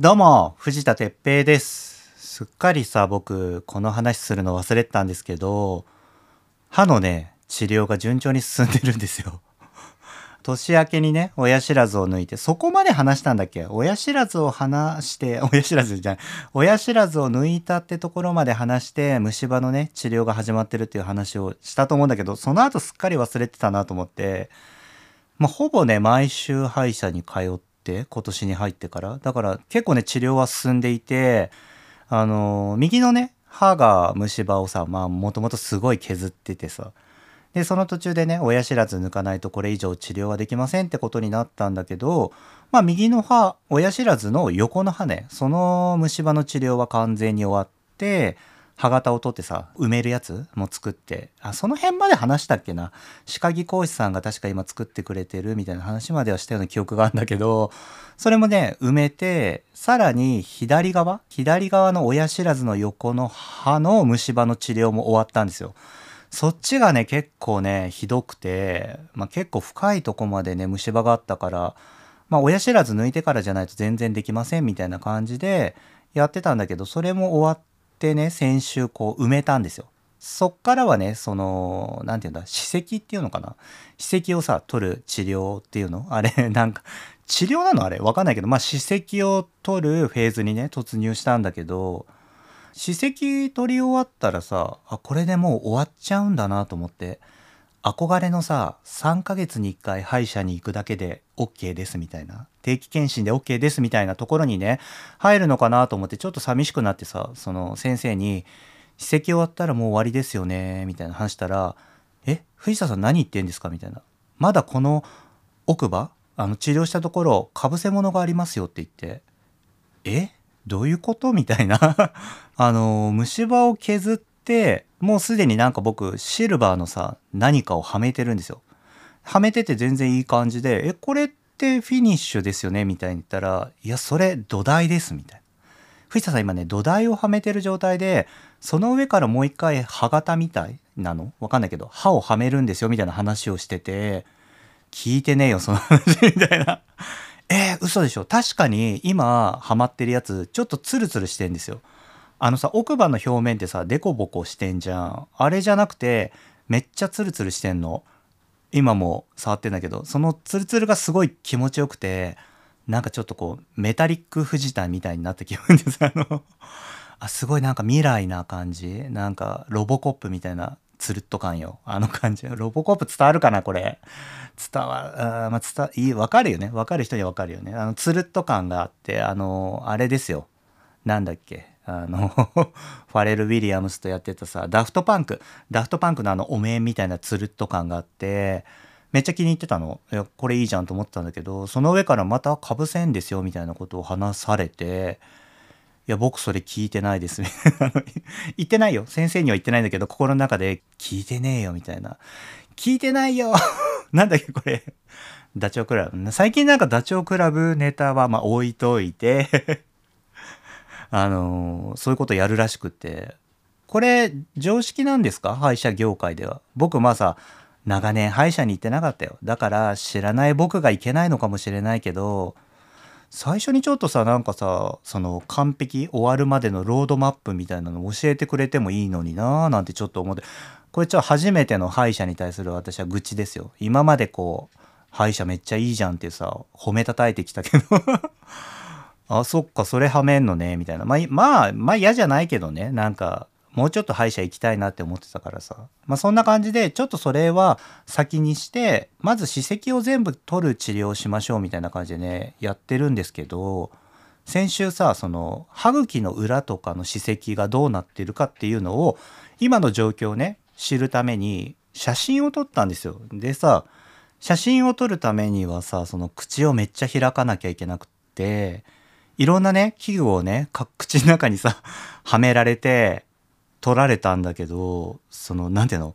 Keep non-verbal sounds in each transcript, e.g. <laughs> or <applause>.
どうも、藤田哲平です。すっかりさ、僕、この話するの忘れてたんですけど、歯のね、治療が順調に進んでるんですよ。<laughs> 年明けにね、親知らずを抜いて、そこまで話したんだっけ？親知らずを話して、親知らずじゃない、親知らずを抜いたってところまで話して、虫歯のね、治療が始まってるっていう話をしたと思うんだけど、その後すっかり忘れてたなと思って、まあ、ほぼね、毎週歯医者に通って、今年に入ってから。だから結構ね、治療は進んでいて、あの右のね、歯が虫歯をさ、まあ、もともとすごい削っててさ。で、その途中でね、親知らず抜かないとこれ以上治療はできませんってことになったんだけど、まあ、右の歯、親知らずの横の歯ね、その虫歯の治療は完全に終わって、歯型を取ってさ、埋めるやつも作って、あ、その辺まで話したっけな。歯科技講師さんが確か今作ってくれてるみたいな話まではしたような記憶があるんだけど、それもね、埋めて、さらに左側左側の親知らずの横の歯の虫歯の治療も終わったんですよ。そっちがね、結構ね、ひどくて、まあ、結構深いとこまでね、虫歯があったから、まあ、親知らず抜いてからじゃないと全然できませんみたいな感じでやってたんだけど、それも終わってね、先週こう埋めたんですよ。そっからはね、その、なんていうんだ、歯石っていうのかな？歯石をさ、取る治療っていうの？あれ、<laughs> なんか、治療なの？あれわかんないけど、まあ、歯石を取るフェーズにね、突入したんだけど、歯石取り終わったらさ、あ、これでもう終わっちゃうんだなと思って、憧れのさ、3ヶ月に1回歯医者に行くだけで OK ですみたいな、定期検診で OK ですみたいなところにね、入るのかなと思ってちょっと寂しくなってさ、その先生に、歯石終わったらもう終わりですよね、みたいな話したら、え、藤田さん何言ってんですか？みたいな。まだこの奥歯あの治療したところ、かぶせ物がありますよって言って、え？どういうこと？みたいな。<laughs> あの、虫歯を削って、もうすでになんか僕、シルバーのさ、何かをはめてるんですよ。はめてて全然いい感じで、え、これってフィニッシュですよね？みたいに言ったら、いや、それ土台です、みたいな。藤田さん今ね、土台をはめてる状態で、その上からもう一回歯型みたいなの？わかんないけど、歯をはめるんですよ、みたいな話をしてて、聞いてねえよ、その話、みたいな。えー、嘘でしょ？確かに今ハマってるやつちょっとツルツルしてんですよ。あのさ奥歯の表面ってさデコボコしてんじゃん。あれじゃなくてめっちゃツルツルしてんの。今も触ってんだけどそのツルツルがすごい気持ちよくてなんかちょっとこうメタリック藤田みたいになった気分です。あのあすごいなんか未来な感じ？なんかロボコップみたいなつるっと感よ。あの感じ。ロボコップ伝わるかなこれ？伝わあまあ伝いいわかるよね。わかる人にはわかるよね。あのつるっと感があってあのあれですよ。なんだっけ？あの <laughs> ファレル・ウィリアムスとやってたさダフトパンク。ダフトパンクのあのお面みたいなつるっと感があってめっちゃ気に入ってたの。いやこれいいじゃんと思ってたんだけどその上からまたかぶせんですよみたいなことを話されていや僕それ聞いてないですみたいな。<laughs> 言ってないよ。先生には言ってないんだけど心の中で聞いてねえよみたいな。聞いてないよ。<laughs> なんだっけこれ。ダチョウ倶楽部。最近なんかダチョウ倶楽部ネタはまあ置いといて。あのそういうことやるらしくて。これ常識なんですか？歯医者業界では。僕まあさ長年歯医者に行ってなかったよ。だから知らない僕がいけないのかもしれないけど最初にちょっとさなんかさその完璧終わるまでのロードマップみたいなの教えてくれてもいいのになーなんてちょっと思って。これちょっと初めての歯医者に対する私は愚痴ですよ。今までこう歯医者めっちゃいいじゃんってさ褒めたたいてきたけど。あそっかそれはめんのねみたいな。まあまあまあ嫌じゃないけどね。なんかもうちょっと歯医者行きたいなって思ってたからさ。まあそんな感じでちょっとそれは先にしてまず歯石を全部取る治療をしましょうみたいな感じでねやってるんですけど先週さその歯茎の裏とかの歯石がどうなってるかっていうのを今の状況をね知るために写真を撮ったんですよ。でさ写真を撮るためにはさその口をめっちゃ開かなきゃいけなくっていろんなね器具をね口の中にさ <laughs> はめられて撮られたんだけどそのなんていうの？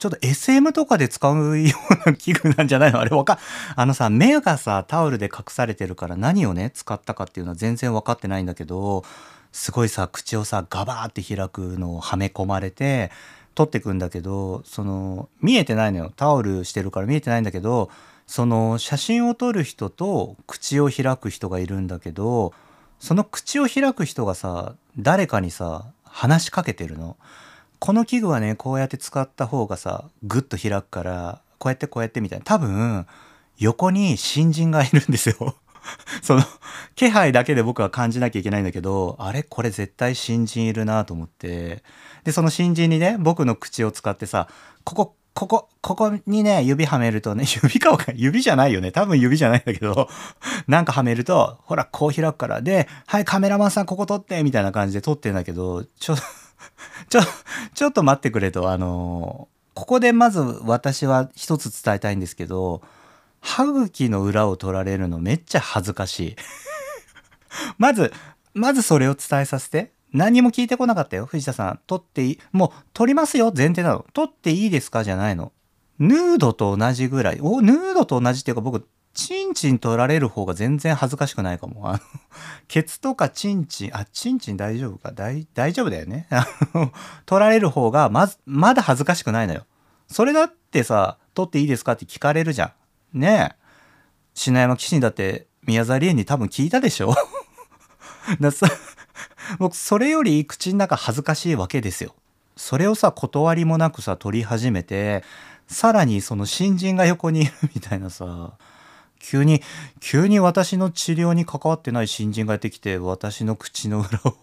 ちょっと SM とかで使うような器具なんじゃないの？あれわかあのさ目がさタオルで隠されてるから何をね使ったかっていうのは全然分かってないんだけどすごいさ口をさガバーって開くのをはめ込まれて撮ってくんだけどその見えてないのよ。タオルしてるから見えてないんだけどその写真を撮る人と口を開く人がいるんだけどその口を開く人がさ誰かにさ話しかけてるの？この器具はねこうやって使った方がさグッと開くからこうやってこうやってみたいな。多分横に新人がいるんですよ。<laughs> その気配だけで僕は感じなきゃいけないんだけどあれ？これ絶対新人いるなと思って。でその新人にね僕の口を使ってさここここ、ここにね、指はめるとね、<laughs> 指かわかんない指じゃないよね。多分指じゃないんだけど、<laughs> なんかはめると、ほら、こう開くから。で、はい、カメラマンさんここ撮って、みたいな感じで撮ってんだけど、ちょ、<laughs> ちょ、ちょっと待ってくれと、あの、ここでまず私は一つ伝えたいんですけど、歯茎の裏を取られるのめっちゃ恥ずかしい。まず、まずそれを伝えさせて。何も聞いてこなかったよ。藤田さん。取っていい。もう、取りますよ。前提なの。取っていいですか？じゃないの。ヌードと同じぐらい。お、ヌードと同じっていうか僕、チンチン取られる方が全然恥ずかしくないかも。あの、ケツとかチンチン、あ、チンチン大丈夫か？大、大丈夫だよね。<laughs> 取られる方が、まず、まだ恥ずかしくないのよ。それだってさ、取っていいですか？って聞かれるじゃん。ねえ。篠山騎士にだって宮沢りえに多分聞いたでしょ <laughs> ださ <laughs> 僕それより口の中恥ずかしいわけですよ。それをさ断りもなくさ取り始めてさらにその新人が横にいるみたいなさ急に急に私の治療に関わってない新人がやってきて私の口の裏を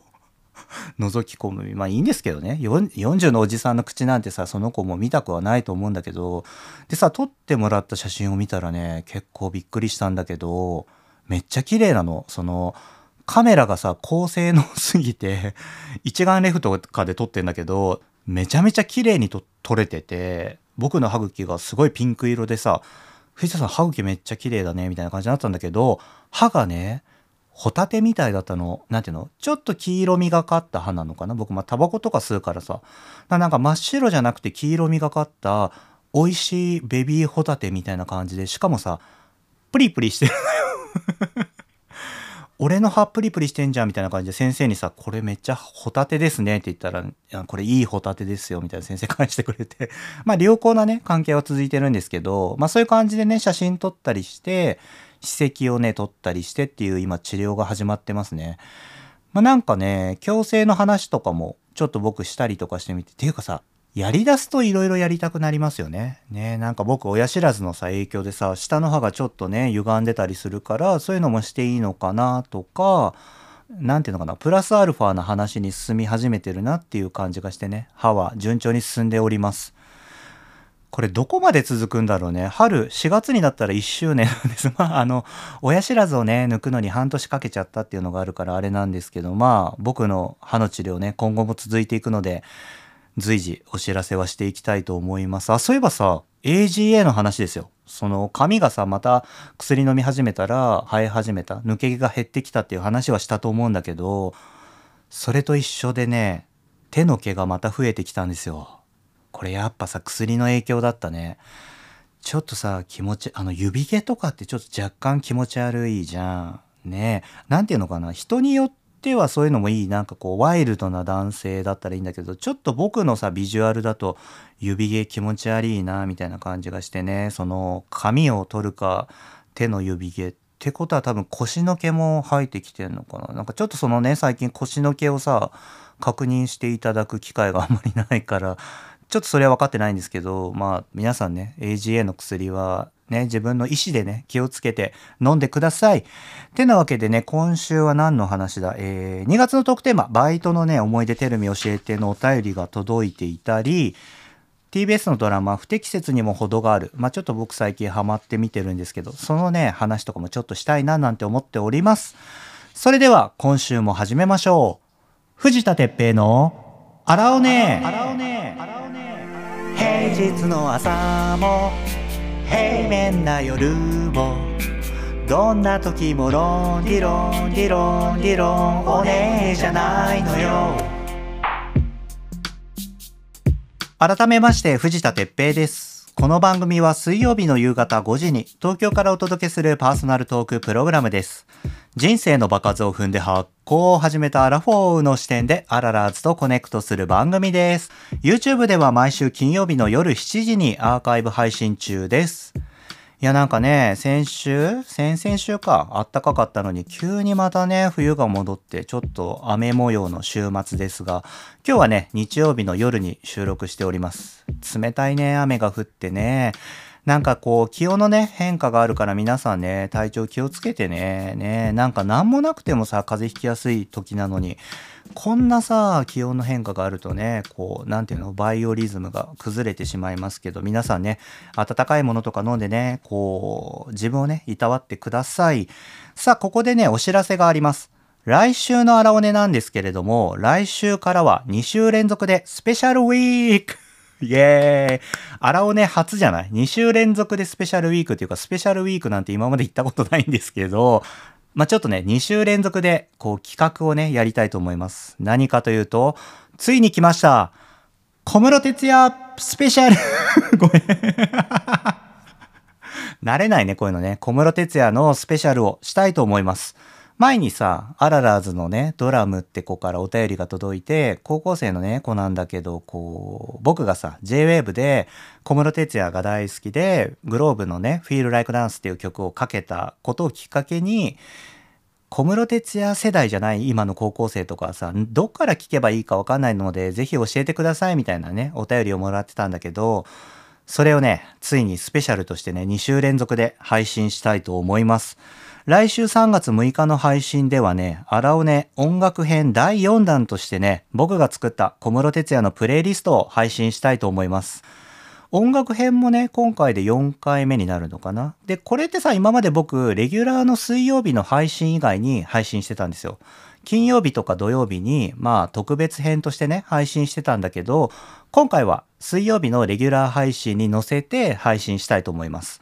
<laughs> 覗き込むまあいいんですけどね40のおじさんの口なんてさその子も見たくはないと思うんだけどでさ撮ってもらった写真を見たらね結構びっくりしたんだけどめっちゃ綺麗なのそのカメラがさ、高性能すぎて、<laughs> 一眼レフとかで撮ってんだけど、めちゃめちゃ綺麗にと撮れてて、僕の歯茎がすごいピンク色でさ、藤田さん歯茎めっちゃ綺麗だね、みたいな感じになったんだけど、歯がね、ホタテみたいだったの。なんていうの？ちょっと黄色みがかった歯なのかな？僕、まあ、タバコとか吸うからさ。なんか真っ白じゃなくて黄色みがかった、美味しいベビーホタテみたいな感じで、しかもさ、プリプリしてるのよ俺の歯プリプリしてんじゃんみたいな感じで先生にさ、これめっちゃホタテですねって言ったら、いや、これいいホタテですよみたいな先生返してくれて <laughs> まあ良好なね、関係は続いてるんですけど、まあそういう感じでね、写真撮ったりして、歯石をね、撮ったりしてっていう今治療が始まってますね。まあなんかね、矯正の話とかもちょっと僕したりとかしてみて、っていうかさ、やり出すといろいろやりたくなりますよね。ねなんか僕親知らずのさ影響でさ下の歯がちょっとね歪んでたりするからそういうのもしていいのかなとか何ていうのかなプラスアルファな話に進み始めてるなっていう感じがしてね歯は順調に進んでおります。これどこまで続くんだろうね。春、4月になったら1周年なんです。<laughs> まあ、あの、親知らずをね、抜くのに半年かけちゃったっていうのがあるからあれなんですけど、まあ、僕の歯の治療ね、今後も続いていくので、随時お知らせはしていきたいと思います。あ、そういえばさ、AGA の話ですよ。その髪がさ、また薬飲み始めたら生え始めた。抜け毛が減ってきたっていう話はしたと思うんだけど、それと一緒でね、手の毛がまた増えてきたんですよ。これやっぱさ、薬の影響だったね。ちょっとさ、気持ち、あの指毛とかってちょっと若干気持ち悪いじゃん。ねえ。なんていうのかな。人によってってはそういうのもいいなんかこうワイルドな男性だったらいいんだけどちょっと僕のさビジュアルだと指毛気持ち悪いなみたいな感じがしてねその髪を取るか手の指毛ってことは多分腰の毛も生えてきてんのかな。なんかちょっとそのね最近腰の毛をさ確認していただく機会があんまりないからちょっとそれは分かってないんですけどまあ皆さんね AGA の薬はね、自分の意思でね、気をつけて飲んでください。てなわけでね、今週は何の話だ？えー、2月のトークテーマ、バイトのね、思い出テレビ教えてのお便りが届いていたり、TBS のドラマ、不適切にも程がある。まあちょっと僕最近ハマって見てるんですけど、そのね、話とかもちょっとしたいななんて思っております。それでは、今週も始めましょう。藤田哲平の、あらおね平日の朝も、平面な夜もどんな時もロンリロンリロンリロンおねえじゃないのよ。改めまして藤田哲平です。この番組は水曜日の夕方5時に東京からお届けするパーソナルトークプログラムです人生の場数を踏んで発酵を始めたアラフォーの視点でアララーズとコネクトする番組です。YouTube では毎週金曜日の夜7時にアーカイブ配信中です。いやなんかね、先週？先々週か、あったかかったのに、急にまたね、冬が戻って、ちょっと雨模様の週末ですが、今日はね、日曜日の夜に収録しております。冷たいね、雨が降ってね、なんかこう、気温のね、変化があるから皆さんね、体調気をつけてね、ね、なんか何もなくてもさ、風邪ひきやすい時なのに、こんなさ、気温の変化があるとね、こう、なんていうの、バイオリズムが崩れてしまいますけど、皆さんね、温かいものとか飲んでね、こう、自分をね、いたわってください。さあ、ここでね、お知らせがあります。来週の荒尾根なんですけれども、来週からは2週連続でスペシャルウィーク <laughs> イエーイ荒尾根初じゃない ?2 週連続でスペシャルウィークっていうか、スペシャルウィークなんて今まで行ったことないんですけど、まあ、ちょっとね、2週連続で、こう、企画をね、やりたいと思います。何かというと、ついに来ました。小室哲也スペシャル <laughs> ごめん <laughs> 慣れないね、こういうのね。小室哲也のスペシャルをしたいと思います。前にさ、アララーズのね、ドラムって子からお便りが届いて、高校生のね、子なんだけど、こう、僕がさ、J-Wave で小室哲也が大好きで、グローブのね、Feel Like Dance っていう曲をかけたことをきっかけに、小室哲也世代じゃない今の高校生とかさ、どっから聞けばいいかわかんないので、ぜひ教えてくださいみたいなね、お便りをもらってたんだけど、それをね、ついにスペシャルとしてね、2週連続で配信したいと思います。来週3月6日の配信ではね、荒尾根音楽編第4弾としてね、僕が作った小室哲也のプレイリストを配信したいと思います。音楽編もね、今回で4回目になるのかな。で、これってさ、今まで僕、レギュラーの水曜日の配信以外に配信してたんですよ。金曜日とか土曜日に、まあ、特別編としてね、配信してたんだけど、今回は水曜日のレギュラー配信に載せて配信したいと思います。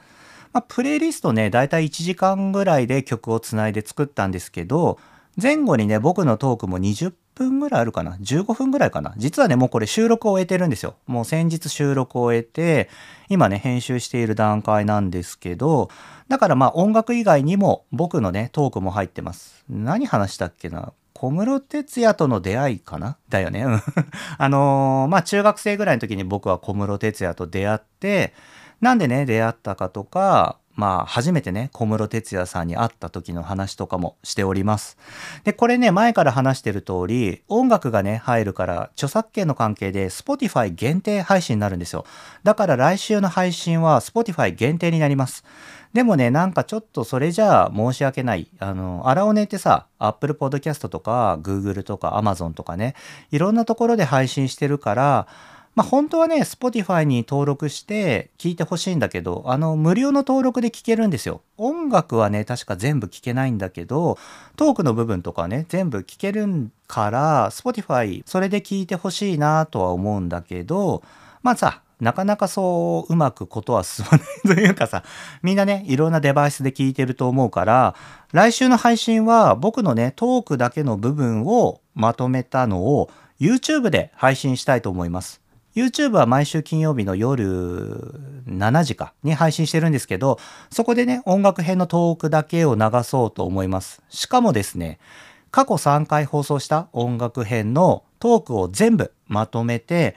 まあ、プレイリストね、だいたい1時間ぐらいで曲をつないで作ったんですけど、前後にね、僕のトークも20分ぐらいあるかな ?15 分ぐらいかな？実はね、もうこれ収録を終えてるんですよ。もう先日収録を終えて、今ね、編集している段階なんですけど、だからまあ音楽以外にも僕のね、トークも入ってます。何話したっけな？小室哲哉との出会いかな？だよね。<laughs> あのー、まあ中学生ぐらいの時に僕は小室哲哉と出会って、なんでね、出会ったかとか、まあ、初めてね、小室哲哉さんに会った時の話とかもしております。で、これね、前から話してる通り、音楽がね、入るから、著作権の関係で Spotify 限定配信になるんですよ。だから来週の配信は Spotify 限定になります。でもね、なんかちょっとそれじゃあ申し訳ない。あの、アラオネってさ、Apple Podcast とか Google とか Amazon とかね、いろんなところで配信してるから、まあ、本当はね、Spotify に登録して聞いてほしいんだけど、あの、無料の登録で聞けるんですよ。音楽はね、確か全部聞けないんだけど、トークの部分とかね、全部聞けるから、Spotify、それで聞いてほしいなとは思うんだけど、まあさ、なかなかそううまくことは進まないというかさ、みんなね、いろんなデバイスで聞いてると思うから、来週の配信は僕のね、トークだけの部分をまとめたのを YouTube で配信したいと思います。YouTube は毎週金曜日の夜7時かに配信してるんですけど、そこでね、音楽編のトークだけを流そうと思います。しかもですね、過去3回放送した音楽編のトークを全部まとめて、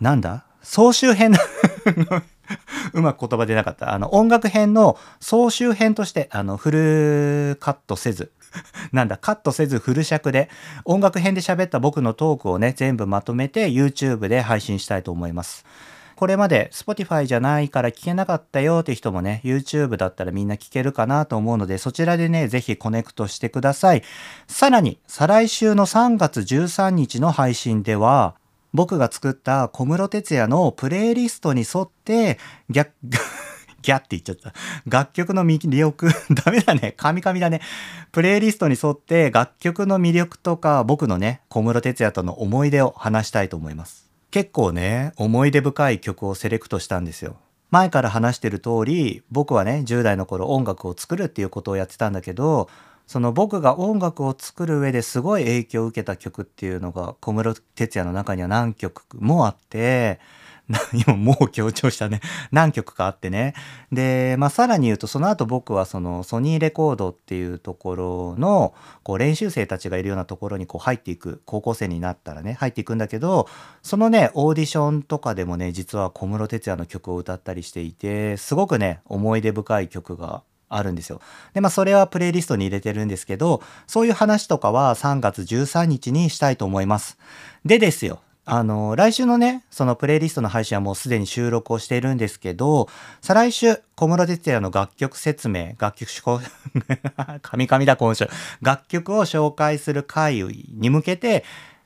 なんだ総集編 <laughs> うまく言葉出なかった。あの、音楽編の総集編として、あの、フルカットせず、<laughs> なんだ、カットせずフル尺で、音楽編で喋った僕のトークをね、全部まとめて YouTube で配信したいと思います。これまで Spotify じゃないから聞けなかったよって人もね、YouTube だったらみんな聞けるかなと思うので、そちらでね、ぜひコネクトしてください。さらに、再来週の3月13日の配信では、僕が作った小室哲也のプレイリストに沿って、逆、ギャって言っちゃった。楽曲の魅力、<laughs> ダメだね。カミカミだね。プレイリストに沿って楽曲の魅力とか僕のね、小室哲也との思い出を話したいと思います。結構ね、思い出深い曲をセレクトしたんですよ。前から話してる通り、僕はね、10代の頃音楽を作るっていうことをやってたんだけど、その僕が音楽を作る上ですごい影響を受けた曲っていうのが小室哲也の中には何曲もあって、今もう強調したね。<laughs> 何曲かあってね。で、まあさらに言うとその後僕はそのソニーレコードっていうところのこう練習生たちがいるようなところにこう入っていく、高校生になったらね、入っていくんだけど、そのね、オーディションとかでもね、実は小室哲哉の曲を歌ったりしていて、すごくね、思い出深い曲があるんですよ。で、まあそれはプレイリストに入れてるんですけど、そういう話とかは3月13日にしたいと思います。でですよ。あの、来週のね、そのプレイリストの配信はもうすでに収録をしているんですけど、再来週、小室哲哉の楽曲説明、楽曲、<laughs> 神々だ今週、楽曲を紹介する回に向けて、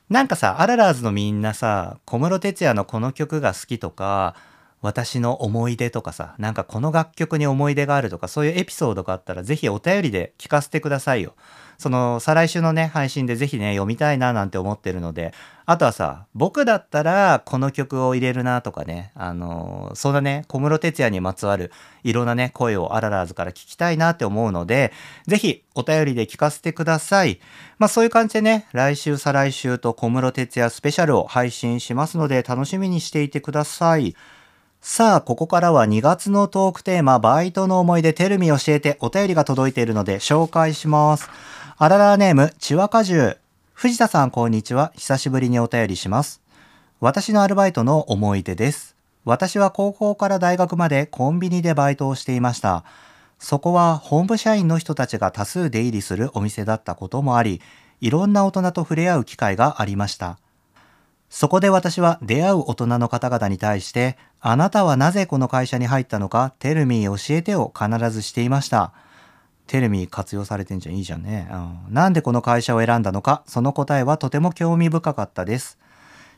なんかさ、アララーズのみんなさ、小室哲哉のこの曲が好きとか、私の思い出とかさ、なんかこの楽曲に思い出があるとか、そういうエピソードがあったら、ぜひお便りで聞かせてくださいよ。その、再来週のね、配信でぜひね、読みたいななんて思ってるので、あとはさ、僕だったらこの曲を入れるなとかね、あの、そんなね、小室哲哉にまつわるいろんなね、声をアララーズから聞きたいなって思うので、ぜひお便りで聞かせてください。まあそういう感じでね、来週再来週と小室哲哉スペシャルを配信しますので、楽しみにしていてください。さあ、ここからは2月のトークテーマ、バイトの思い出テルミ教えてお便りが届いているので紹介します。あららネーム、ちわかじゅう。藤田さん、こんにちは。久しぶりにお便りします。私のアルバイトの思い出です。私は高校から大学までコンビニでバイトをしていました。そこは本部社員の人たちが多数出入りするお店だったこともあり、いろんな大人と触れ合う機会がありました。そこで私は出会う大人の方々に対して、あなたはなぜこの会社に入ったのか、テルミー教えてを必ずしていました。テレミー活用されてんじゃんいいじゃんね、うん、なんでこの会社を選んだのか？その答えはとても興味深かったです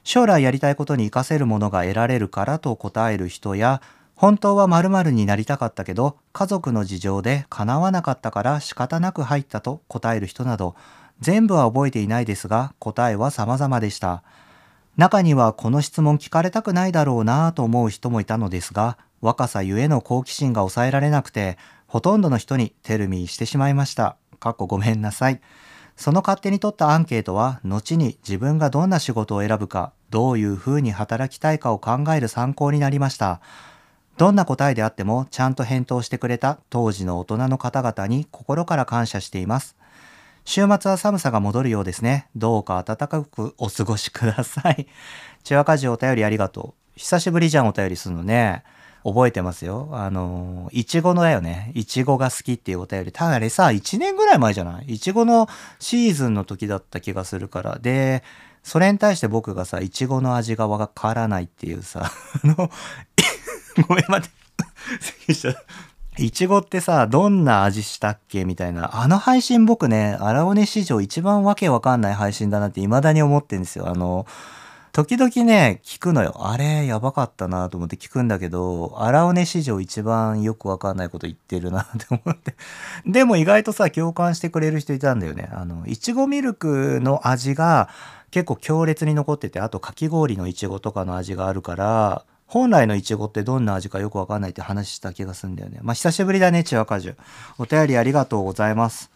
将来やりたいことに活かせるものが得られるからと答える人や本当は〇〇になりたかったけど家族の事情で叶わなかったから仕方なく入ったと答える人など全部は覚えていないですが答えは様々でした。中にはこの質問聞かれたくないだろうなぁと思う人もいたのですが若さゆえの好奇心が抑えられなくてほとんどの人にテルミーしてしまいました。かっこごめんなさい。その勝手に取ったアンケートは、後に自分がどんな仕事を選ぶか、どういうふうに働きたいかを考える参考になりました。どんな答えであっても、ちゃんと返答してくれた当時の大人の方々に心から感謝しています。週末は寒さが戻るようですね。どうか暖かくお過ごしください。<laughs> 千和家事お便りありがとう。久しぶりじゃんお便りするのね。覚えてますよ。あの、いちごのだよね。いちごが好きっていうお便り。ただあれさ、1年ぐらい前じゃない？いちごのシーズンの時だった気がするから。で、それに対して僕がさ、いちごの味がわからないっていうさ、<laughs> あの、<laughs> ごめん待って。いちごってさ、どんな味したっけみたいな。あの配信僕ね、荒尾根史上一番わけわかんない配信だなって未だに思ってんですよ。あの、時々ね、聞くのよ。あれ、やばかったなと思って聞くんだけど、荒尾根史上一番よくわかんないこと言ってるなって思って。でも意外とさ、共感してくれる人いたんだよね。あの、いちごミルクの味が結構強烈に残ってて、あとかき氷のいちごとかの味があるから、本来のいちごってどんな味かよくわかんないって話した気がするんだよね。まあ、久しぶりだね、千葉果樹。お便りありがとうございます。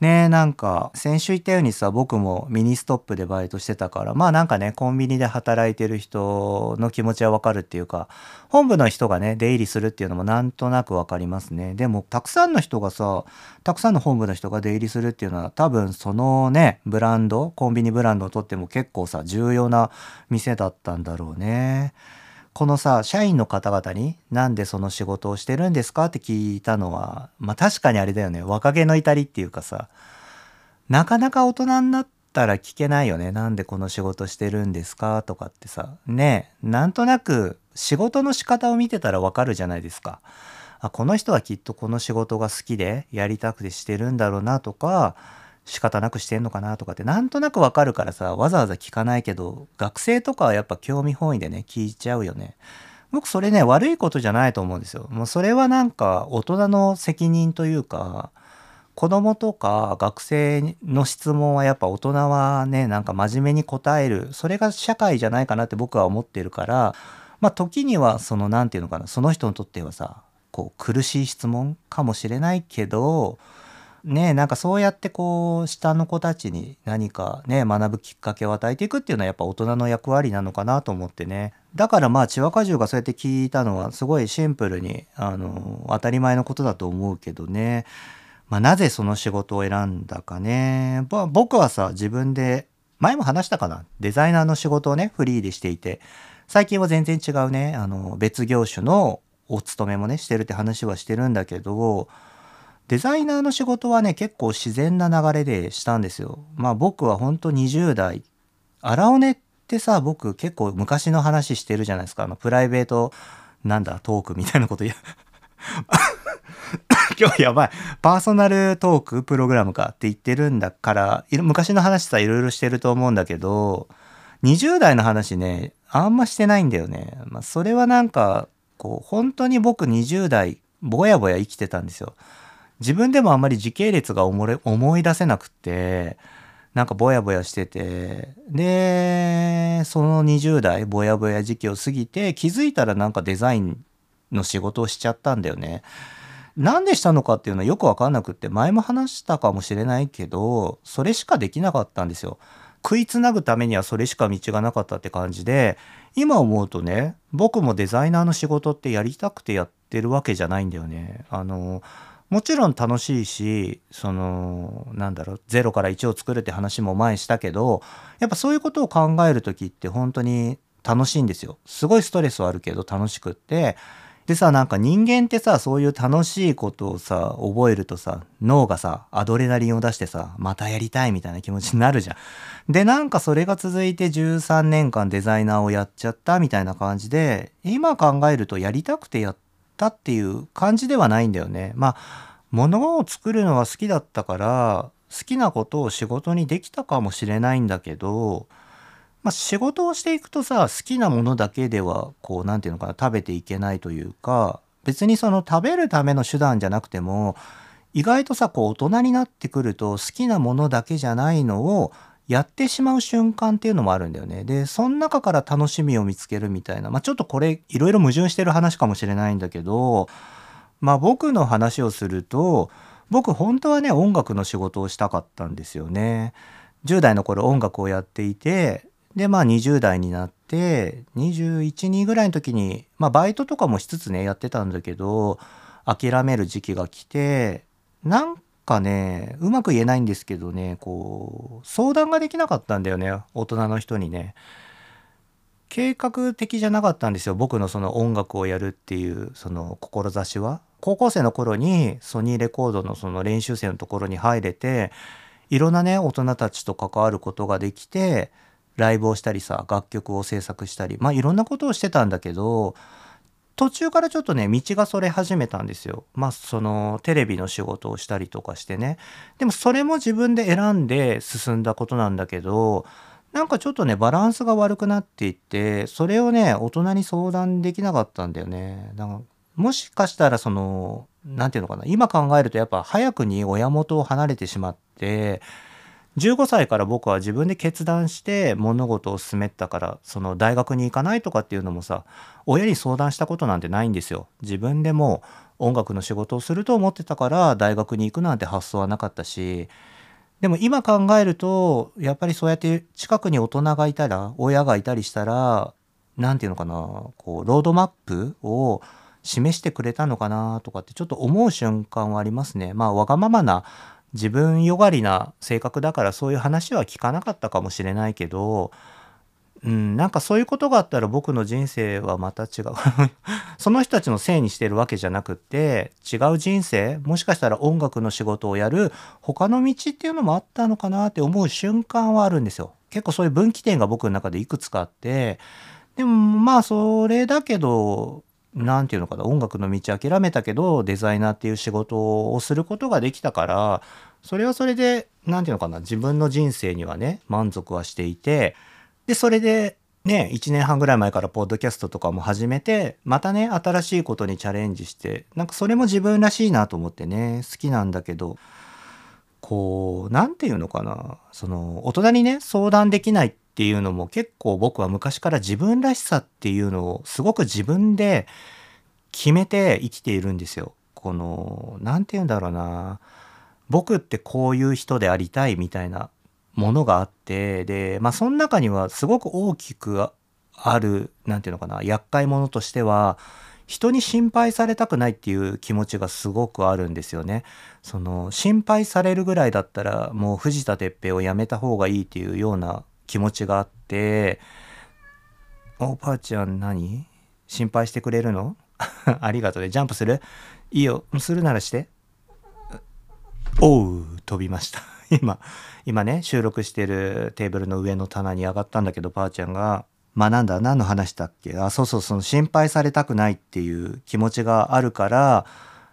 ねえなんか先週言ったようにさ僕もミニストップでバイトしてたからまあなんかねコンビニで働いてる人の気持ちはわかるっていうか本部の人がね出入りするっていうのもなんとなくわかりますねでもたくさんの人がさたくさんの本部の人が出入りするっていうのは多分そのねブランドコンビニブランドをとっても結構さ重要な店だったんだろうね。このさ社員の方々になんでその仕事をしてるんですかって聞いたのはまあ確かにあれだよね。若気の至りっていうかさなかなか大人になったら聞けないよね。なんでこの仕事してるんですかとかってさ。ねなんとなく仕事の仕方を見てたらわかるじゃないですか。あこの人はきっとこの仕事が好きでやりたくてしてるんだろうなとか仕方なくしてんのかなとかってなんとなくわかるからさわざわざ聞かないけど学生とかはやっぱ興味本位でね聞いちゃうよね。僕それね悪いことじゃないと思うんですよ。もうそれはなんか大人の責任というか子供とか学生の質問はやっぱ大人はねなんか真面目に答えるそれが社会じゃないかなって僕は思ってるからまあ時にはその何て言うのかなその人にとってはさこう苦しい質問かもしれないけどねなんかそうやってこう下の子たちに何かね学ぶきっかけを与えていくっていうのはやっぱ大人の役割なのかなと思ってね。だからまあ千葉果汁がそうやって聞いたのはすごいシンプルにあの当たり前のことだと思うけどね。まあ、なぜその仕事を選んだかね。僕はさ自分で前も話したかな？デザイナーの仕事をねフリーでしていて。最近は全然違うねあの別業種のお勤めもねしてるって話はしてるんだけどデザイナーの仕事はね結構自然な流れでしたんですよ。まあ僕はほんと20代荒尾根ってさ僕結構昔の話してるじゃないですかあのプライベートなんだトークみたいなこと言う <laughs> 今日やばい。パーソナルトークプログラムかって言ってるんだから、昔の話さいろいろしてると思うんだけど、20代の話ね、あんましてないんだよね。まあ、それはなんか、こう、本当に僕20代、ぼやぼや生きてたんですよ。自分でもあんまり時系列が思い出せなくって、なんかぼやぼやしてて、で、その20代、ぼやぼや時期を過ぎて、気づいたらなんかデザインの仕事をしちゃったんだよね。なんでしたのかっていうのはよくわかんなくって前も話したかもしれないけどそれしかできなかったんですよ。食いつなぐためにはそれしか道がなかったって感じで今思うとね僕もデザイナーの仕事ってやりたくてやってるわけじゃないんだよね。あのもちろん楽しいしそのなんだろう0から1を作るって話も前したけどやっぱそういうことを考える時って本当に楽しいんですよ。すごいストレスはあるけど楽しくってでさなんか人間ってさそういう楽しいことをさ覚えるとさ脳がさアドレナリンを出してさまたやりたいみたいな気持ちになるじゃん。でなんかそれが続いて13年間デザイナーをやっちゃったみたいな感じで今考えるとやりたくてやったっていう感じではないんだよね。まあ物を作るのは好きだったから好きなことを仕事にできたかもしれないんだけどまあ、仕事をしていくとさ好きなものだけではこう何て言うのかな食べていけないというか別にその食べるための手段じゃなくても意外とさこう大人になってくると好きなものだけじゃないのをやってしまう瞬間っていうのもあるんだよね。でその中から楽しみを見つけるみたいなまあちょっとこれいろいろ矛盾してる話かもしれないんだけどまあ僕の話をすると僕本当はね音楽の仕事をしたかったんですよね。10代の頃音楽をやっていてでまあ20代になって212ぐらいの時にまあバイトとかもしつつねやってたんだけど諦める時期が来てなんかねうまく言えないんですけどねこう相談ができなかったんだよね大人の人にね。計画的じゃなかったんですよ僕のその音楽をやるっていうその志は。高校生の頃にソニーレコードのその練習生のところに入れていろんなね大人たちと関わることができてライブをしたりさ楽曲を制作したりまあいろんなことをしてたんだけど途中からちょっとね道がそれ始めたんですよ。まあそのテレビの仕事をしたりとかしてね。でもそれも自分で選んで進んだことなんだけどなんかちょっとねバランスが悪くなっていってそれをね大人に相談できなかったんだよね。だからもしかしたらその何て言うのかな今考えるとやっぱ早くに親元を離れてしまって15歳から僕は自分で決断して物事を進めたからその大学に行かないとかっていうのもさ親に相談したことなんてないんですよ。自分でも音楽の仕事をすると思ってたから大学に行くなんて発想はなかったしでも今考えるとやっぱりそうやって近くに大人がいたら親がいたりしたら何て言うのかなこうロードマップを示してくれたのかなとかってちょっと思う瞬間はありますね。まあわがままな自分よがりな性格だからそういう話は聞かなかったかもしれないけど、うん、なんかそういうことがあったら僕の人生はまた違う <laughs> その人たちのせいにしてるわけじゃなくて違う人生もしかしたら音楽の仕事をやる他の道っていうのもあったのかなって思う瞬間はあるんですよ。結構そういう分岐点が僕の中でいくつかあってでもまあそれだけど何て言うのかな音楽の道諦めたけどデザイナーっていう仕事をすることができたからそれはそれで何て言うのかな自分の人生にはね満足はしていてでそれでね1年半ぐらい前からポッドキャストとかも始めてまたね新しいことにチャレンジしてなんかそれも自分らしいなと思ってね好きなんだけどこう何て言うのかなその大人にね相談できないっていうのも結構僕は昔から自分らしさっていうのをすごく自分で決めて生きているんですよ。この何て言うんだろうな僕ってこういう人でありたいみたいなものがあってでまあその中にはすごく大きくある何て言うのかな厄介者としては人に心配されたくないっていう気持ちがすごくあるんですよね。その心配されるぐらいだったらもう藤田哲平をやめた方がいいっていうような気持ちがあって「おばあちゃん何？心配してくれるの？<laughs> ありがとうね。ジャンプする？いいよ。するならして」おう飛びました。<laughs> 今今ね収録してるテーブルの上の棚に上がったんだけどばあちゃんがまあなんだ？何の話だっけあそうそうその心配されたくないっていう気持ちがあるから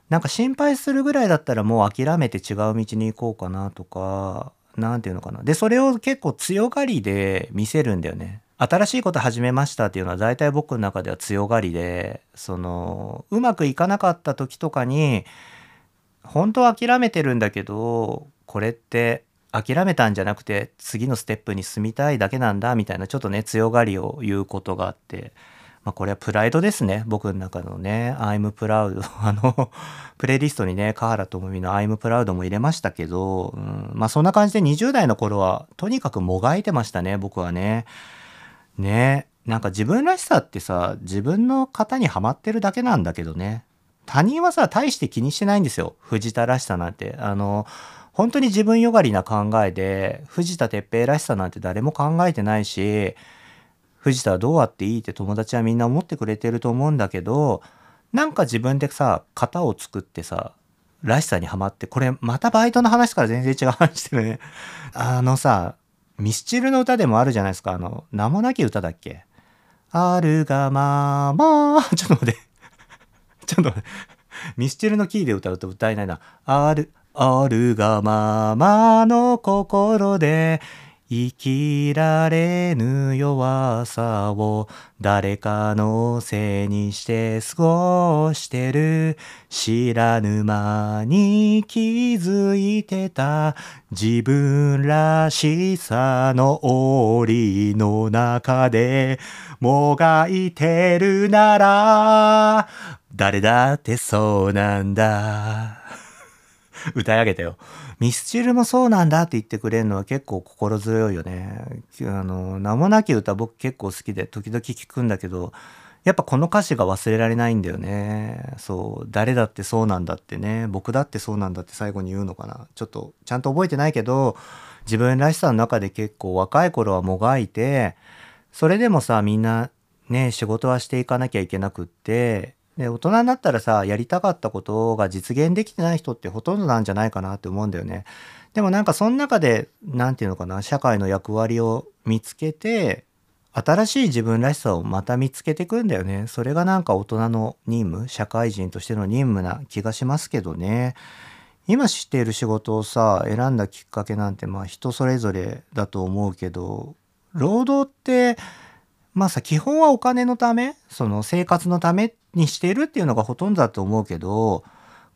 なんか心配するぐらいだったらもう諦めて違う道に行こうかなとか何て言うのかな。でそれを結構強がりで見せるんだよね。新しいこと始めましたっていうのは大体僕の中では強がりでそのうまくいかなかった時とかに本当は諦めてるんだけどこれって諦めたんじゃなくて次のステップに進みたいだけなんだみたいなちょっとね強がりを言うことがあって、まあ、これはプライドですね。僕の中のね「I'm proud」<laughs> あのプレイリストにね河原智美の「I'm proud」も入れましたけど、うん、まあそんな感じで20代の頃はとにかくもがいてましたね僕はね。ね。なんか自分らしさってさ自分の型にはまってるだけなんだけどね。他人はさ大して気にしてないんですよ。藤田らしさなんて。あの本当に自分よがりな考えで藤田哲平らしさなんて誰も考えてないし藤田はどうあっていいって友達はみんな思ってくれてると思うんだけどなんか自分でさ型を作ってさらしさにはまってこれまたバイトの話から全然違う話してるね。あのさミスチルの歌でもあるじゃないですか。あの名もなき歌だっけ？あるがまま。<laughs> ちょっと待って。<laughs> ちょっと待って。ミスチルのキーで歌うと歌えないな。あるあるがままの心で生きられぬ弱さを誰かのせいにして過ごしてる知らぬ間に気づいてた自分らしさの檻の中でもがいてるなら誰だってそうなんだ <laughs> 歌い上げたよ。ミスチルもそうなんだって言ってくれるのは結構心強いよね。あの、名もなき歌僕結構好きで時々聞くんだけど、やっぱこの歌詞が忘れられないんだよね。そう、誰だってそうなんだってね、僕だってそうなんだって最後に言うのかな。ちょっとちゃんと覚えてないけど、自分らしさの中で結構若い頃はもがいて、それでもさ、みんなね、仕事はしていかなきゃいけなくって、で大人になったらさやりたかったことが実現できてない人ってほとんどなんじゃないかなって思うんだよね。でもなんかその中で何て言うのかな社会の役割を見つけて新しい自分らしさをまた見つけていくんだよね。それがなんか大人の任務社会人としての任務な気がしますけどね。今知っている仕事をさ選んだきっかけなんてまあ人それぞれだと思うけど労働ってまあさ基本はお金のためその生活のためにしてるっていうのがほとんどだと思うけど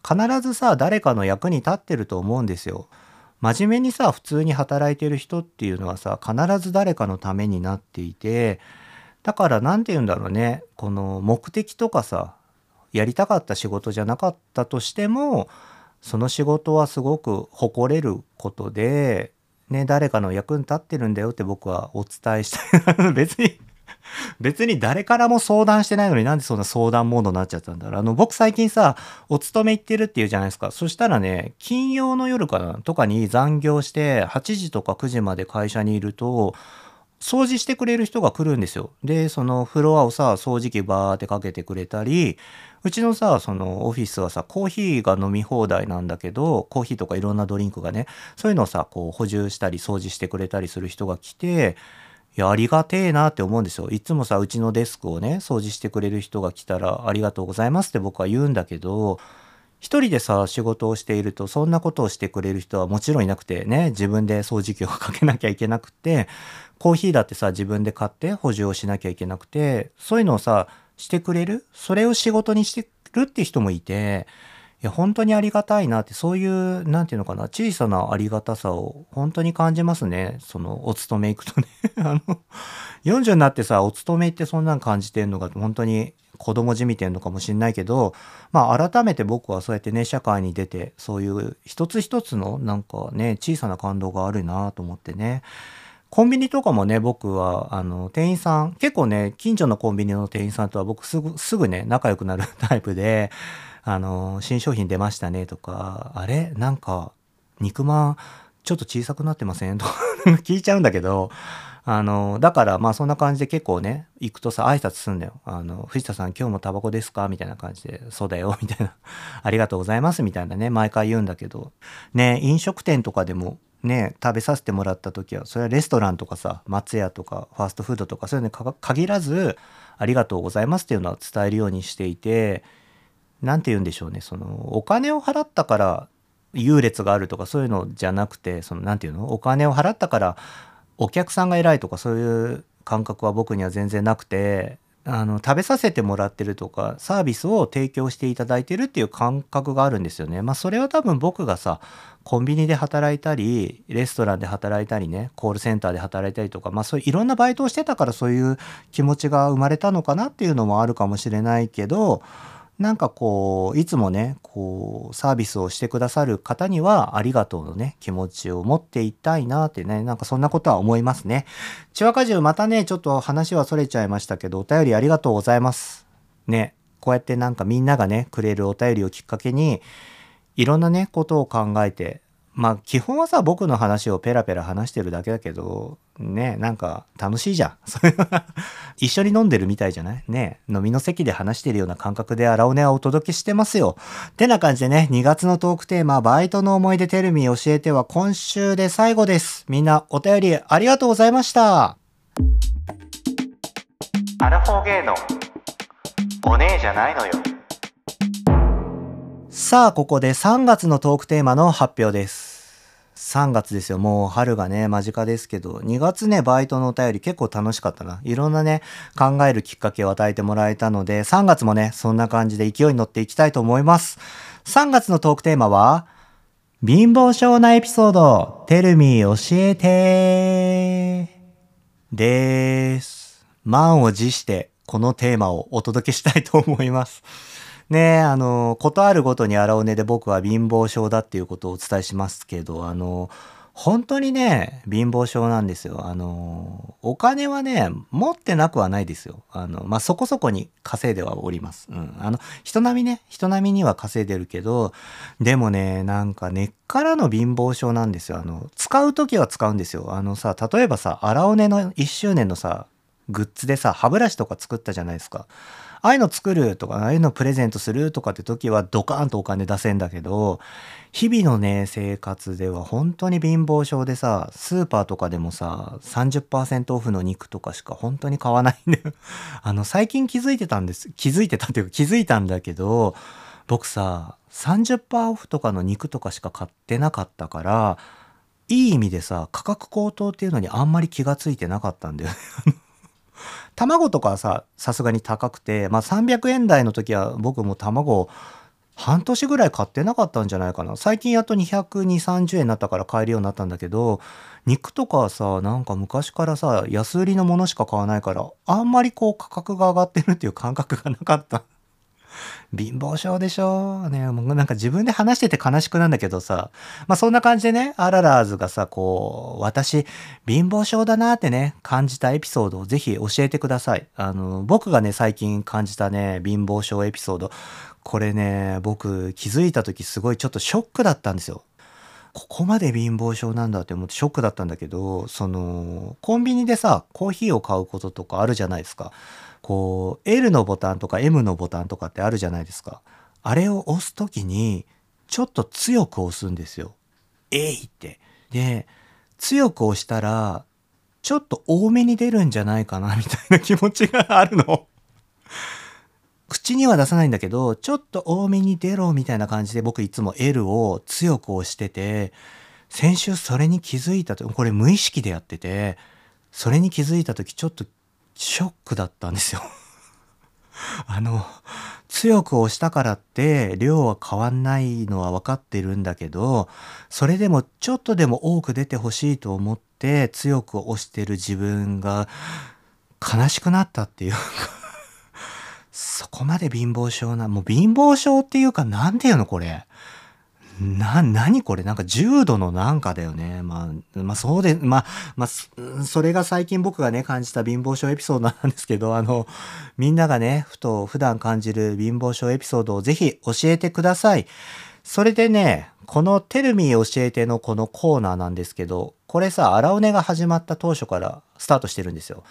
必ずさ誰かの役に立ってると思うんですよ。真面目にさ普通に働いてる人っていうのはさ必ず誰かのためになっていてだから何て言うんだろうねこの目的とかさやりたかった仕事じゃなかったとしてもその仕事はすごく誇れることで、ね、誰かの役に立ってるんだよって僕はお伝えしたい <laughs> 別に別に誰からも相談してないのになんでそんな相談モードになっちゃったんだろう。あの、僕最近さ、お勤め行ってるっていうじゃないですか。そしたらね、金曜の夜かなとかに残業して8時とか9時まで会社にいると、掃除してくれる人が来るんですよ。で、そのフロアをさ、掃除機バーってかけてくれたり、うちのさ、そのオフィスはさ、コーヒーが飲み放題なんだけど、コーヒーとかいろんなドリンクがね、そういうのをさ、こう補充したり掃除してくれたりする人が来て、いや、ありがてえなって思うんですよ。いつもさ、うちのデスクをね、掃除してくれる人が来たら、ありがとうございますって僕は言うんだけど、一人でさ、仕事をしていると、そんなことをしてくれる人はもちろんいなくてね、自分で掃除機をかけなきゃいけなくて、コーヒーだってさ、自分で買って補充をしなきゃいけなくて、そういうのをさ、してくれる？それを仕事にしてるって人もいて、や、本当にありがたいなって、そういう、なんていうのかな、小さなありがたさを本当に感じますね。その、お勤め行くとね。<laughs> あの、40になってさ、お勤めってそんなん感じてんのが、本当に子供じみてんのかもしんないけど、まあ改めて僕はそうやってね、社会に出て、そういう一つ一つのなんかね、小さな感動があるなと思ってね。コンビニとかもね、僕は、あの、店員さん、結構ね、近所のコンビニの店員さんとは僕すぐ、すぐね、仲良くなるタイプで、あの、新商品出ましたねとか、あれ？なんか、肉まん、ちょっと小さくなってません？<laughs> とか聞いちゃうんだけど、あの、だからまあそんな感じで結構ね、行くとさ、挨拶すんだよ。あの、藤田さん今日もタバコですか？みたいな感じで、そうだよ、<laughs> みたいな。ありがとうございます、みたいなね、毎回言うんだけど。ね、飲食店とかでも、ね、食べさせてもらった時はそれはレストランとかさ松屋とかファーストフードとかそういうのに限らずありがとうございますっていうのは伝えるようにしていて何て言うんでしょうねそのお金を払ったから優劣があるとかそういうのじゃなくてその何て言うの？お金を払ったからお客さんが偉いとかそういう感覚は僕には全然なくてあの食べさせてもらってるとかサービスを提供していただいてるっていう感覚があるんですよね。まあそれは多分僕がさコンビニで働いたりレストランで働いたりねコールセンターで働いたりとかまあそういういろんなバイトをしてたからそういう気持ちが生まれたのかなっていうのもあるかもしれないけどなんかこういつもねこうサービスをしてくださる方にはありがとうのね気持ちを持っていたいなってねなんかそんなことは思いますね。千和果汁またねちょっと話はそれちゃいましたけどお便りありがとうございます。ねこうやってなんかみんながねくれるお便りをきっかけにいろんなねことを考えてまあ基本はさ僕の話をペラペラ話してるだけだけどねなんか楽しいじゃん。<laughs> それは一緒に飲んでるみたいじゃない？ね飲みの席で話してるような感覚で荒尾根はお届けしてますよ。てな感じでね2月のトークテーマバイトの思い出テレビ教えては今週で最後です。みんなお便りありがとうございました。アラフォーゲーのお姉じゃないのよ。さあ、ここで3月のトークテーマの発表です。3月ですよ。もう春がね、間近ですけど、2月ね、バイトのお便り結構楽しかったな。いろんなね、考えるきっかけを与えてもらえたので、3月もね、そんな感じで勢いに乗っていきたいと思います。3月のトークテーマは、貧乏症なエピソード、テルミー教えてーでーす。満を持して、このテーマをお届けしたいと思います。ねあの、ことあるごとに荒尾根で僕は貧乏症だっていうことをお伝えしますけど、あの、本当にね、貧乏症なんですよ。あの、お金はね、持ってなくはないですよ。あの、まあ、そこそこに稼いではおります。うん。あの、人並みね、人並みには稼いでるけど、でもね、なんか根っからの貧乏症なんですよ。あの、使う時は使うんですよ。あのさ、例えばさ、荒尾根の1周年のさ、グッズでさ、歯ブラシとか作ったじゃないですか。ああいうの作るとか、ああいうのプレゼントするとかって時はドカーンとお金出せんだけど、日々のね、生活では本当に貧乏症でさ、スーパーとかでもさ、30%オフの肉とかしか本当に買わないんだよ。<laughs> あの、最近気づいてたんです。気づいてたっていうか気づいたんだけど、僕さ、30%オフとかの肉とかしか買ってなかったから、いい意味でさ、価格高騰っていうのにあんまり気がついてなかったんだよね。<laughs> 卵とかはさ、さすがに高くて、まあ300円台の時は僕も卵半年ぐらい買ってなかったんじゃないかな。最近やっと220、30円になったから買えるようになったんだけど、肉とかはさ、なんか昔からさ、安売りのものしか買わないから、あんまりこう価格が上がってるっていう感覚がなかった。貧乏症でしょ？ね、もうなんか自分で話してて悲しくなんだけどさ、まあそんな感じでね、アララーズがさ、こう、私、貧乏症だなってね、感じたエピソードをぜひ教えてください。あの、僕がね、最近感じたね、貧乏症エピソード、これね、僕気づいた時すごいちょっとショックだったんですよ。ここまで貧乏症なんだって思ってショックだったんだけど、その、コンビニでさ、コーヒーを買うこととかあるじゃないですか。こう L のボタンとか M のボタンとかってあるじゃないですか。あれを押す時にちょっと強く押すんですよ。えいって。で、強く押したらちょっと多めに出るんじゃないかなみたいな気持ちがあるの。<laughs> 口には出さないんだけど、ちょっと多めに出ろみたいな感じで僕いつも L を強く押してて、先週それに気づいたと、これ無意識でやってて、それに気づいた時ちょっとショックだったんですよ。<laughs> あの、強く押したからって量は変わんないのは分かってるんだけどそれでもちょっとでも多く出てほしいと思って強く押してる自分が悲しくなったっていうかそこまで貧乏症なもう貧乏症っていうか何ていうのこれ。な、何これ？なんか重度のなんかだよね。まあ、まあそうで、まあ、まあ、それが最近僕がね、感じた貧乏症エピソードなんですけど、あの、みんながね、ふと普段感じる貧乏症エピソードをぜひ教えてください。それでね、このテルミー教えてのこのコーナーなんですけど、これさ、荒尾根が始まった当初からスタートしてるんですよ。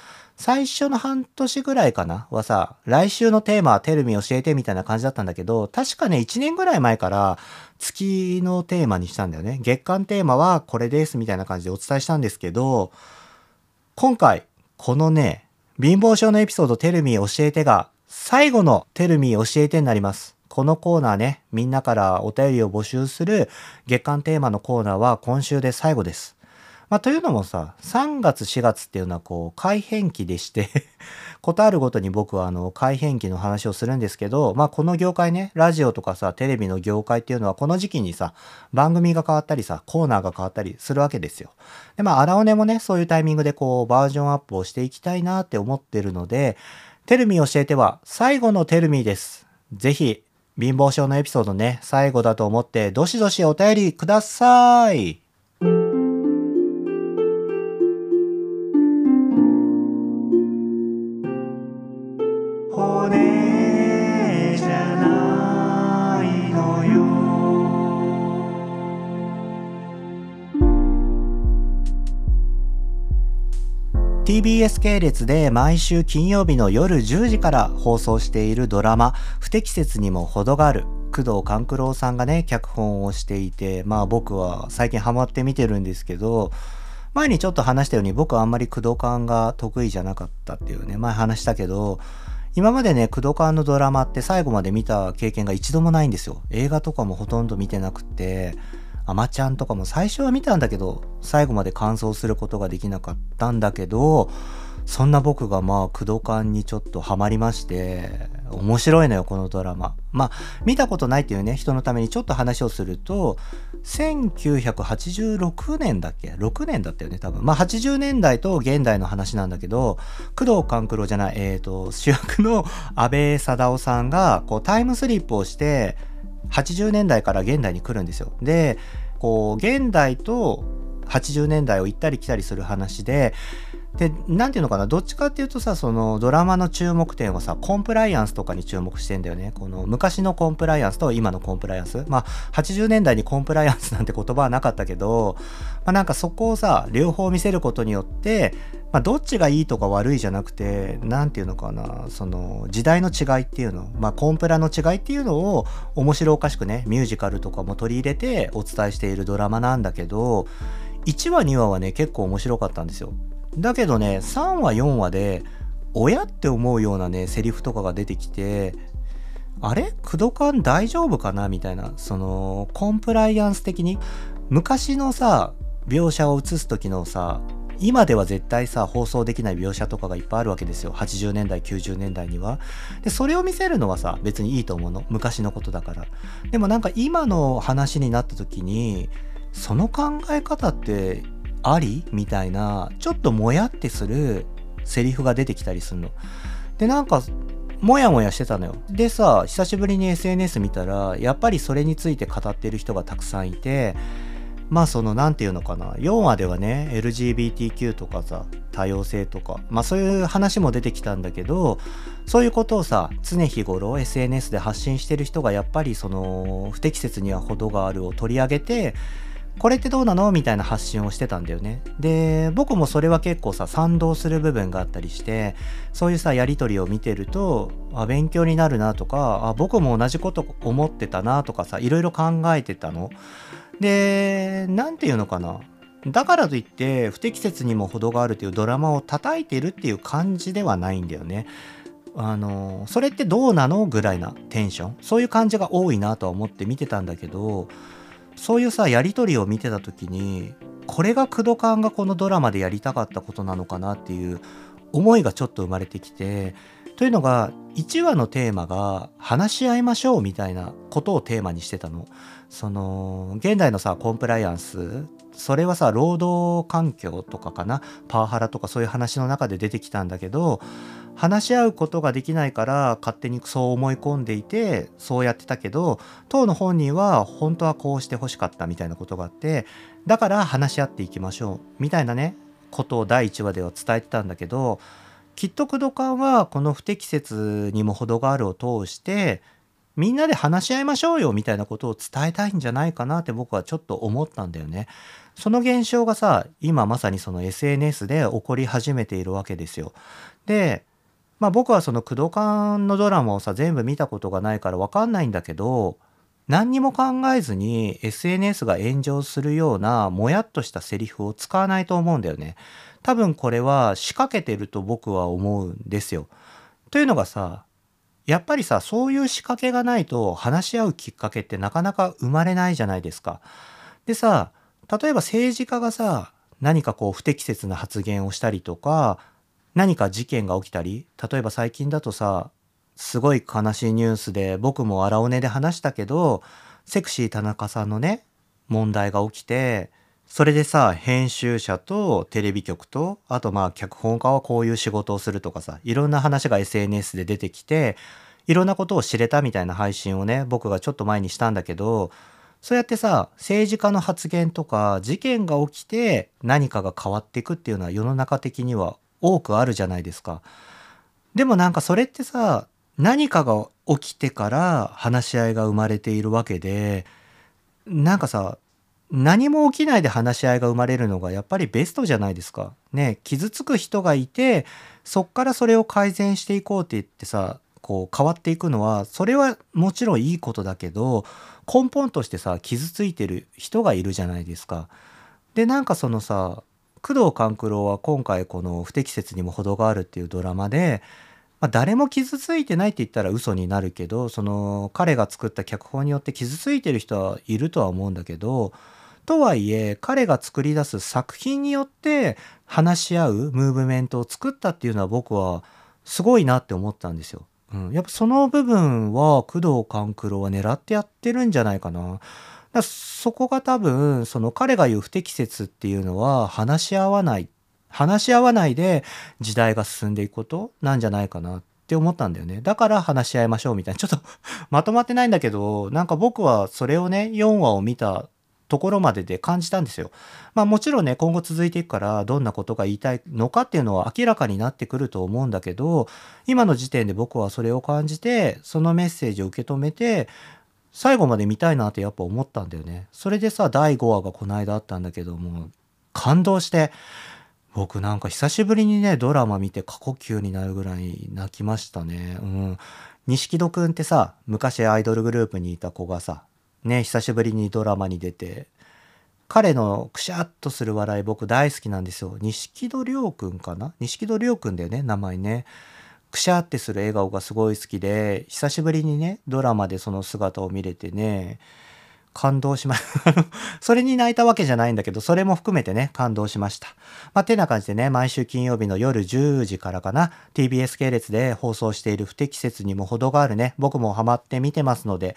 最初の半年ぐらいかな？はさ、来週のテーマはテルミ教えてみたいな感じだったんだけど、確かね、1年ぐらい前から月のテーマにしたんだよね。月間テーマはこれですみたいな感じでお伝えしたんですけど、今回、このね、貧乏症のエピソードテルミ教えてが最後のテルミ教えてになります。このコーナーね、みんなからお便りを募集する月間テーマのコーナーは今週で最後です。まあ、というのもさ、3月4月っていうのはこう改変期でして <laughs> ことあるごとに僕はあの改変期の話をするんですけど、まあこの業界ね、ラジオとかさ、テレビの業界っていうのはこの時期にさ、番組が変わったりさ、コーナーが変わったりするわけですよ。で、まあ荒尾根もね、そういうタイミングでこうバージョンアップをしていきたいなって思ってるので、テルミ教えては最後のテルミです。ぜひ貧乏症のエピソードね、最後だと思って、どしどしお便りください。TBS 系列で毎週金曜日の夜10時から放送しているドラマ「不適切にも程がある」工藤官九郎さんがね脚本をしていてまあ僕は最近ハマって見てるんですけど前にちょっと話したように僕はあんまり工藤官が得意じゃなかったっていうね前話したけど今までね工藤官のドラマって最後まで見た経験が一度もないんですよ。映画とかもほとんど見てなくてアマちゃんとかも最初は見たんだけど最後まで完走することができなかったんだけどそんな僕がまあ工藤館にちょっとハマりまして面白いのよこのドラマ。まあ見たことないっていうね人のためにちょっと話をすると1986年だっけ？6年だったよね多分。まあ80年代と現代の話なんだけど工藤官九郎じゃないえっ、ー、と主役の安倍貞夫さんがこうタイムスリップをして80年代から現代に来るんですよ。でこう現代と80年代を行ったり来たりする話でで何ていうのかな？どっちかっていうとさそのドラマの注目点はさコンプライアンスとかに注目してんだよね。この昔のコンプライアンスと今のコンプライアンス。まあ80年代にコンプライアンスなんて言葉はなかったけど、まあ、なんかそこをさ両方見せることによってまあ、どっちがいいとか悪いじゃなくて何て言うのかな？その時代の違いっていうの、まあ、コンプラの違いっていうのを面白おかしくねミュージカルとかも取り入れてお伝えしているドラマなんだけど1話2話はね結構面白かったんですよ。だけどね3話4話で親って思うようなねセリフとかが出てきてあれ？クドカン大丈夫かな？みたいなそのコンプライアンス的に？昔のさ描写を映す時のさ今では絶対さ放送できない描写とかがいっぱいあるわけですよ。80年代90年代には。でそれを見せるのはさ別にいいと思うの。昔のことだから。でもなんか今の話になった時にその考え方ってあり？みたいなちょっともやってするセリフが出てきたりするの。でなんかもやもやしてたのよ。でさ久しぶりに SNS 見たらやっぱりそれについて語ってる人がたくさんいてまあその何て言うのかな4話ではね LGBTQ とかさ多様性とかまあそういう話も出てきたんだけどそういうことをさ常日頃 SNS で発信してる人がやっぱりその不適切には程があるを取り上げてこれってどうなの？みたいな発信をしてたんだよね。で、僕もそれは結構さ、賛同する部分があったりして、そういうさ、やりとりを見てると、あ、勉強になるなとか、あ、僕も同じこと思ってたなとかさ、いろいろ考えてたの。で、何て言うのかな。だからといって不適切にも程があるというドラマを叩いてるっていう感じではないんだよね。あのそれってどうなの？ぐらいなテンションそういう感じが多いなとは思って見てたんだけどそういうさやり取りを見てた時にこれが工藤館がこのドラマでやりたかったことなのかなっていう思いがちょっと生まれてきてというのが1話のテーマが話し合いましょうみたいなことをテーマにしてたの。その現代のさコンプライアンスそれはさ労働環境とかかなパワハラとかそういう話の中で出てきたんだけど話し合うことができないから勝手にそう思い込んでいてそうやってたけど当の本人は本当はこうしてほしかったみたいなことがあってだから話し合っていきましょうみたいなねことを第1話では伝えてたんだけどきっと工藤館はこの不適切にも程があるを通してみんなで話し合いましょうよみたいなことを伝えたいんじゃないかなって僕はちょっと思ったんだよね。その現象がさ今まさにその SNS で起こり始めているわけですよ。でまあ僕はその工藤館のドラマをさ全部見たことがないから分かんないんだけど何にも考えずに SNS が炎上するようなもやっとしたセリフを使わないと思うんだよね。多分これは仕掛けてると僕は思うんですよ。というのがさやっぱりさそういう仕掛けがないと話し合うきっかけってなかなか生まれないじゃないですか。でさ例えば政治家がさ何かこう不適切な発言をしたりとか何か事件が起きたり例えば最近だとさすごい悲しいニュースで僕も荒尾根で話したけどセクシー田中さんのね問題が起きてそれでさ編集者とテレビ局とあとまあ脚本家はこういう仕事をするとかさいろんな話が SNS で出てきていろんなことを知れたみたいな配信をね僕がちょっと前にしたんだけどそうやってさ政治家の発言とか事件が起きて何かが変わっていくっていうのは世の中的には多くあるじゃないですか。でもなんかそれってさ何かが起きてから話し合いが生まれているわけでなんかさ何も起きないで話し合いが生まれるのがやっぱりベストじゃないですか。ね傷つく人がいてそっからそれを改善していこうって言ってさこう変わっていくのはそれはもちろんいいことだけど根本としてさ傷ついてる人がいるじゃないですか。でなんかそのさ工藤官九郎は今回この「不適切にも程がある」っていうドラマで、まあ、誰も傷ついてないって言ったら嘘になるけどその彼が作った脚本によって傷ついてる人はいるとは思うんだけどとはいえ彼が作り出す作品によって話し合うムーブメントを作ったっていうのは僕はすごいなって思ったんですよ。うん、やっぱその部分は工藤官九郎は狙ってやってるんじゃないかな。だそこが多分その彼が言う不適切っていうのは話し合わない話し合わないで時代が進んでいくことなんじゃないかなって思ったんだよね。だから話し合いましょうみたいな。ちょっと <laughs> まとまってないんだけど、なんか僕はそれをね、4話を見たところまでで感じたんですよ。まあもちろんね、今後続いていくからどんなことが言いたいのかっていうのは明らかになってくると思うんだけど、今の時点で僕はそれを感じて、そのメッセージを受け止めて、最後まで見たいなってやっぱ思ったんだよね。それでさ、第5話がこの間あったんだけども、感動して、僕なんか久しぶりにね、ドラマ見て過呼吸になるぐらい泣きましたね。うん。錦戸くんってさ、昔アイドルグループにいた子がさ、ね、久しぶりにドラマに出て、彼のくしゃっとする笑い僕大好きなんですよ。錦戸亮くんかな？錦戸亮くんだよね、名前ね。くしゃってする笑顔がすごい好きで、久しぶりにね、ドラマでその姿を見れてね、感動しました。<laughs> それに泣いたわけじゃないんだけど、それも含めてね、感動しました。まあ、てな感じでね、毎週金曜日の夜10時からかな、TBS 系列で放送している不適切にも程があるね、僕もハマって見てますので、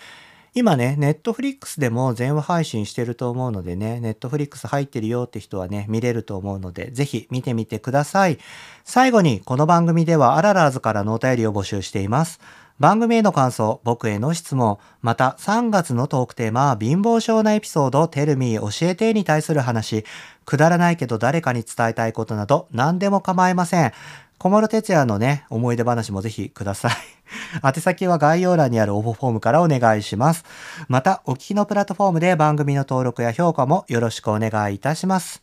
今ね、ネットフリックスでも全話配信してると思うのでね、ネットフリックス入ってるよって人はね、見れると思うので、ぜひ見てみてください。最後に、この番組ではアララーズからのお便りを募集しています。番組への感想、僕への質問、また3月のトークテーマ、貧乏症なエピソード、テルミー教えてに対する話、くだらないけど誰かに伝えたいことなど何でも構いません。小室哲也のね、思い出話もぜひください。<laughs> 宛先は概要欄にある応募フォームからお願いします。また、お聞きのプラットフォームで番組の登録や評価もよろしくお願いいたします。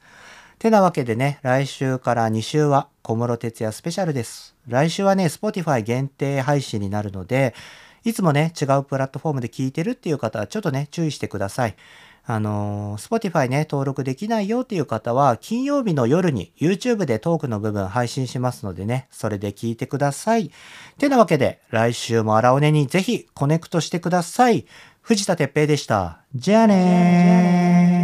てなわけでね、来週から2週は小室哲也スペシャルです。来週はね、Spotify 限定配信になるので、いつもね、違うプラットフォームで聞いてるっていう方はちょっとね、注意してください。あのー、Spotify ね、登録できないよっていう方は、金曜日の夜に YouTube でトークの部分配信しますのでね、それで聞いてください。てなわけで、来週も荒尾根にぜひコネクトしてください。藤田哲平でした。じゃあねー。